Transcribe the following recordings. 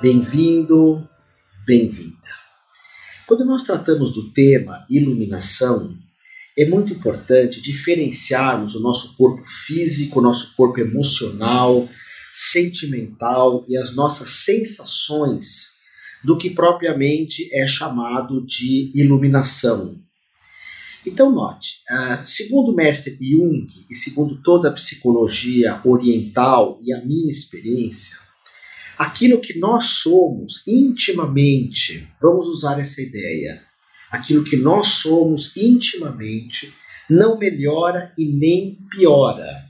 Bem-vindo, bem-vinda. Quando nós tratamos do tema iluminação, é muito importante diferenciarmos o nosso corpo físico, o nosso corpo emocional, sentimental e as nossas sensações do que propriamente é chamado de iluminação. Então, note, uh, segundo o mestre Jung e segundo toda a psicologia oriental e a minha experiência, aquilo que nós somos intimamente, vamos usar essa ideia, aquilo que nós somos intimamente não melhora e nem piora.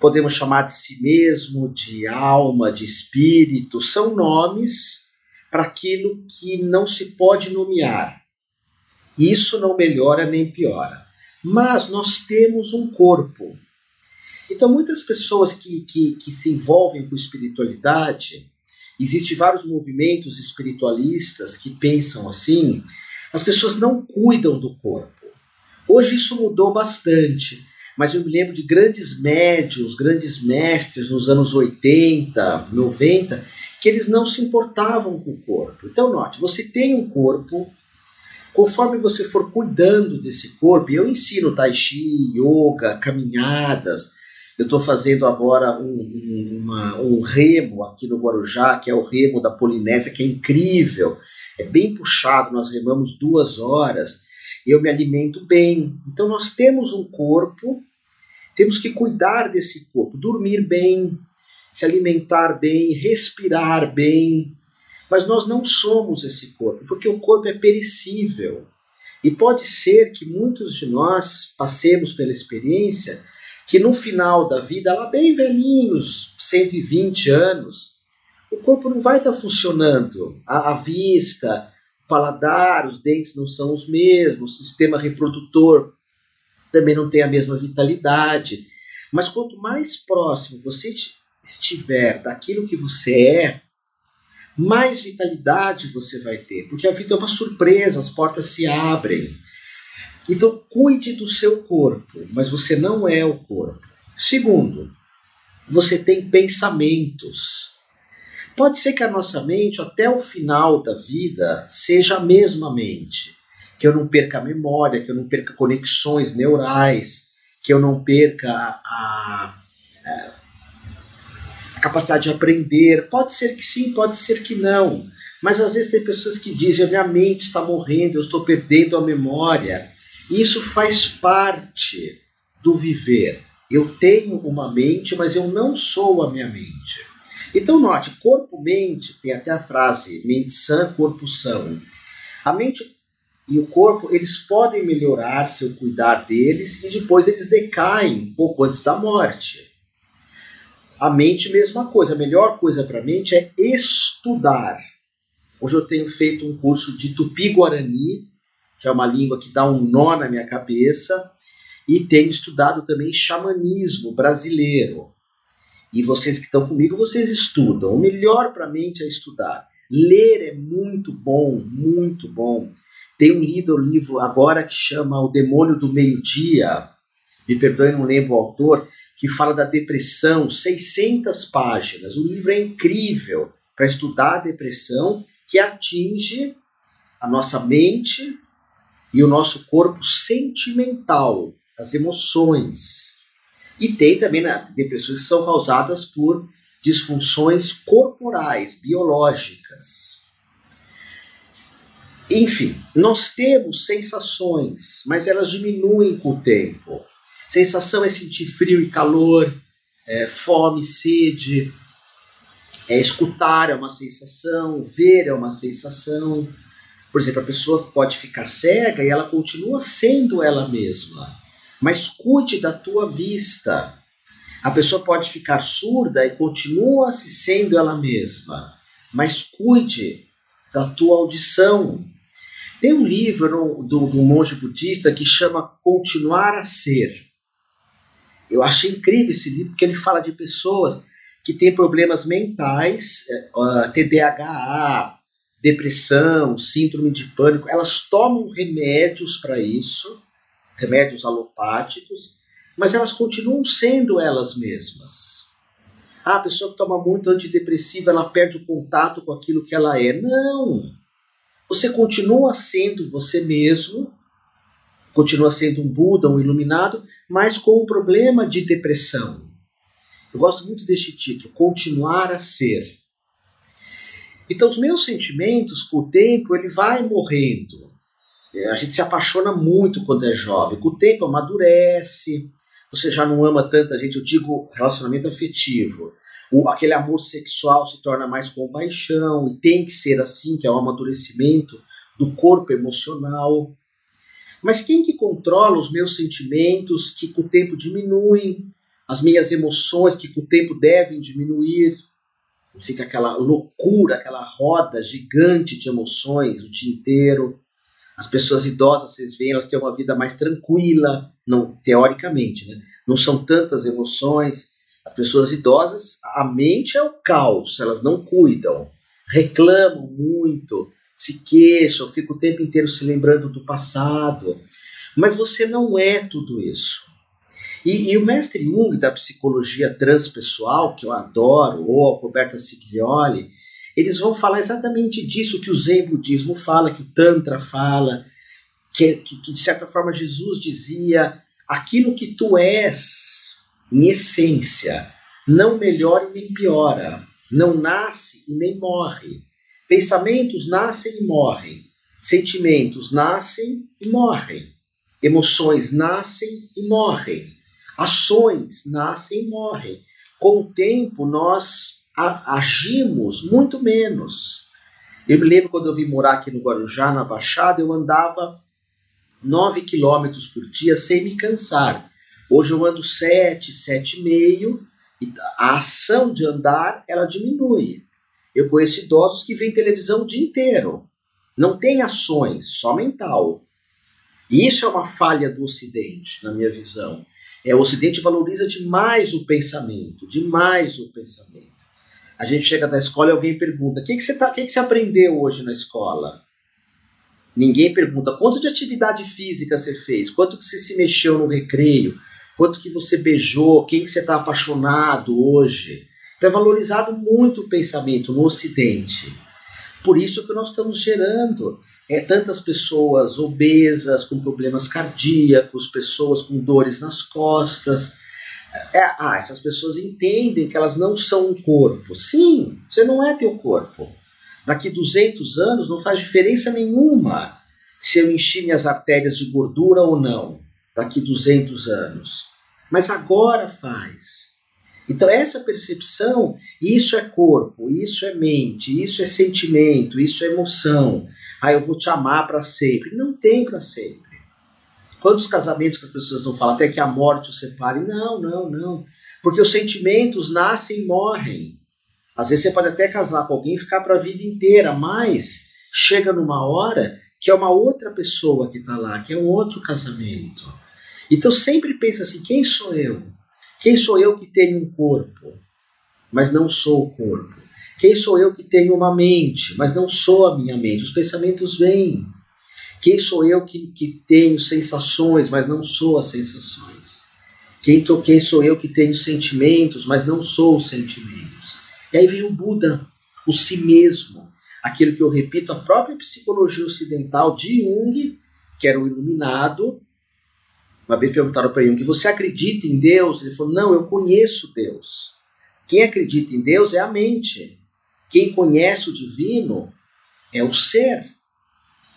Podemos chamar de si mesmo, de alma, de espírito, são nomes para aquilo que não se pode nomear. Isso não melhora nem piora. Mas nós temos um corpo então, muitas pessoas que, que, que se envolvem com espiritualidade, existem vários movimentos espiritualistas que pensam assim, as pessoas não cuidam do corpo. Hoje isso mudou bastante, mas eu me lembro de grandes médios, grandes mestres nos anos 80, 90, que eles não se importavam com o corpo. Então, note, você tem um corpo, conforme você for cuidando desse corpo, eu ensino tai chi, yoga, caminhadas, eu estou fazendo agora um, uma, um remo aqui no Guarujá, que é o remo da Polinésia, que é incrível. É bem puxado, nós remamos duas horas. Eu me alimento bem. Então nós temos um corpo, temos que cuidar desse corpo, dormir bem, se alimentar bem, respirar bem. Mas nós não somos esse corpo, porque o corpo é perecível. E pode ser que muitos de nós passemos pela experiência que no final da vida, lá bem velhinhos, 120 anos, o corpo não vai estar tá funcionando. A, a, vista, o paladar, os dentes não são os mesmos, o sistema reprodutor também não tem a mesma vitalidade. Mas quanto mais próximo você estiver daquilo que você é, mais vitalidade você vai ter, porque a vida é uma surpresa, as portas se abrem. Então, cuide do seu corpo, mas você não é o corpo. Segundo, você tem pensamentos. Pode ser que a nossa mente, até o final da vida, seja a mesma mente. Que eu não perca a memória, que eu não perca conexões neurais, que eu não perca a, a, a capacidade de aprender. Pode ser que sim, pode ser que não. Mas às vezes tem pessoas que dizem: a minha mente está morrendo, eu estou perdendo a memória. Isso faz parte do viver. Eu tenho uma mente, mas eu não sou a minha mente. Então, note: corpo-mente, tem até a frase mente sã, corpo são. A mente e o corpo, eles podem melhorar se eu cuidar deles e depois eles decaem um pouco antes da morte. A mente, mesma coisa. A melhor coisa para a mente é estudar. Hoje eu tenho feito um curso de tupi-guarani que é uma língua que dá um nó na minha cabeça, e tenho estudado também xamanismo brasileiro. E vocês que estão comigo, vocês estudam. O melhor para a mente é estudar. Ler é muito bom, muito bom. Lido o livro agora que chama O Demônio do Meio-Dia. Me perdoe, não lembro o autor, que fala da depressão, 600 páginas. O livro é incrível para estudar a depressão que atinge a nossa mente, e o nosso corpo sentimental, as emoções. E tem também né, depressões que são causadas por disfunções corporais, biológicas. Enfim, nós temos sensações, mas elas diminuem com o tempo. Sensação é sentir frio e calor, é, fome, sede, é escutar é uma sensação, ver é uma sensação. Por exemplo, a pessoa pode ficar cega e ela continua sendo ela mesma, mas cuide da tua vista. A pessoa pode ficar surda e continua se sendo ela mesma, mas cuide da tua audição. Tem um livro do, do monge budista que chama Continuar a Ser. Eu achei incrível esse livro porque ele fala de pessoas que têm problemas mentais, uh, eh, TDAH, depressão, síndrome de pânico, elas tomam remédios para isso, remédios alopáticos, mas elas continuam sendo elas mesmas. Ah, a pessoa que toma muito antidepressivo, ela perde o contato com aquilo que ela é. Não! Você continua sendo você mesmo, continua sendo um Buda, um iluminado, mas com um problema de depressão. Eu gosto muito deste título, Continuar a Ser. Então, os meus sentimentos, com o tempo, ele vai morrendo. É, a gente se apaixona muito quando é jovem. Com o tempo, amadurece. Você já não ama tanta gente. Eu digo relacionamento afetivo. O, aquele amor sexual se torna mais compaixão. E tem que ser assim, que é o amadurecimento do corpo emocional. Mas quem que controla os meus sentimentos que com o tempo diminuem? As minhas emoções que com o tempo devem diminuir? Fica aquela loucura, aquela roda gigante de emoções o dia inteiro. As pessoas idosas, vocês veem, elas têm uma vida mais tranquila, não teoricamente, né? Não são tantas emoções. As pessoas idosas, a mente é o caos, elas não cuidam, reclamam muito, se queixam, ficam o tempo inteiro se lembrando do passado. Mas você não é tudo isso. E, e, o mestre Jung da psicologia transpessoal, que eu adoro, ou a Roberta Siglioli, eles vão falar exatamente disso que o Zen budismo fala, que o Tantra fala, que, que, que de certa forma Jesus dizia: aquilo que tu és, em essência, não melhora e nem piora, não nasce e nem morre. Pensamentos nascem e morrem, sentimentos nascem e morrem, emoções nascem e morrem. Ações nascem e morrem. Com o tempo, nós agimos muito menos. Eu me lembro quando eu vim morar aqui no Guarujá, na Baixada, eu andava 9 quilômetros por dia sem me cansar. Hoje eu ando 7, 7,5 e a ação de andar ela diminui. Eu conheço idosos que veem televisão o dia inteiro. Não tem ações, só mental. E isso é uma falha do Ocidente, na minha visão. É, o Ocidente valoriza demais o pensamento, demais o pensamento. A gente chega da escola e alguém pergunta: o que, que, você, tá, que, que você aprendeu hoje na escola? Ninguém pergunta quanto de atividade física você fez, quanto que você se mexeu no recreio, quanto que você beijou, quem que você está apaixonado hoje. Então é valorizado muito o pensamento no Ocidente. Por isso que nós estamos gerando é, tantas pessoas obesas, com problemas cardíacos, pessoas com dores nas costas. É, ah, essas pessoas entendem que elas não são um corpo. Sim, você não é teu corpo. Daqui 200 anos não faz diferença nenhuma se eu enchi minhas artérias de gordura ou não. Daqui 200 anos. Mas agora faz. Então, essa percepção, isso é corpo, isso é mente, isso é sentimento, isso é emoção ah, eu vou te amar para sempre. Não tem para sempre. Quantos casamentos que as pessoas não falam até que a morte os separe? Não, não, não. Porque os sentimentos nascem e morrem. Às vezes você pode até casar com alguém e ficar para a vida inteira, mas chega numa hora que é uma outra pessoa que está lá, que é um outro casamento. Então sempre pensa assim: quem sou eu? Quem sou eu que tenho um corpo, mas não sou o corpo? Quem sou eu que tenho uma mente, mas não sou a minha mente? Os pensamentos vêm. Quem sou eu que, que tenho sensações, mas não sou as sensações? Quem, tô, quem sou eu que tenho sentimentos, mas não sou os sentimentos? E aí vem o Buda, o si mesmo, aquilo que eu repito, a própria psicologia ocidental de Jung, que era o iluminado. Uma vez perguntaram para Jung: Você acredita em Deus? Ele falou: Não, eu conheço Deus. Quem acredita em Deus é a mente. Quem conhece o divino é o ser.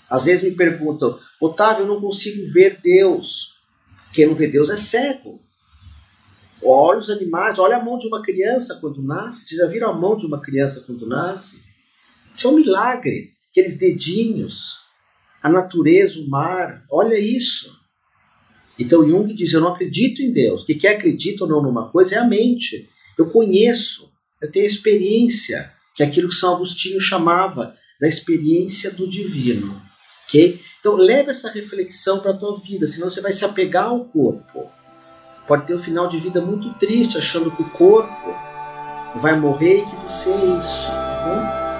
Às vezes me perguntam, Otávio, eu não consigo ver Deus. Quem não vê Deus é cego. Olha os animais, olha a mão de uma criança quando nasce. Vocês já viram a mão de uma criança quando nasce? Isso é um milagre. Aqueles dedinhos, a natureza, o mar, olha isso. Então Jung diz: Eu não acredito em Deus. Que quer acredita ou não numa coisa é a mente. Eu conheço, eu tenho experiência que é aquilo que São Agostinho chamava da experiência do divino. ok? Então leve essa reflexão para a tua vida, senão você vai se apegar ao corpo. Pode ter um final de vida muito triste, achando que o corpo vai morrer e que você é isso, tá bom?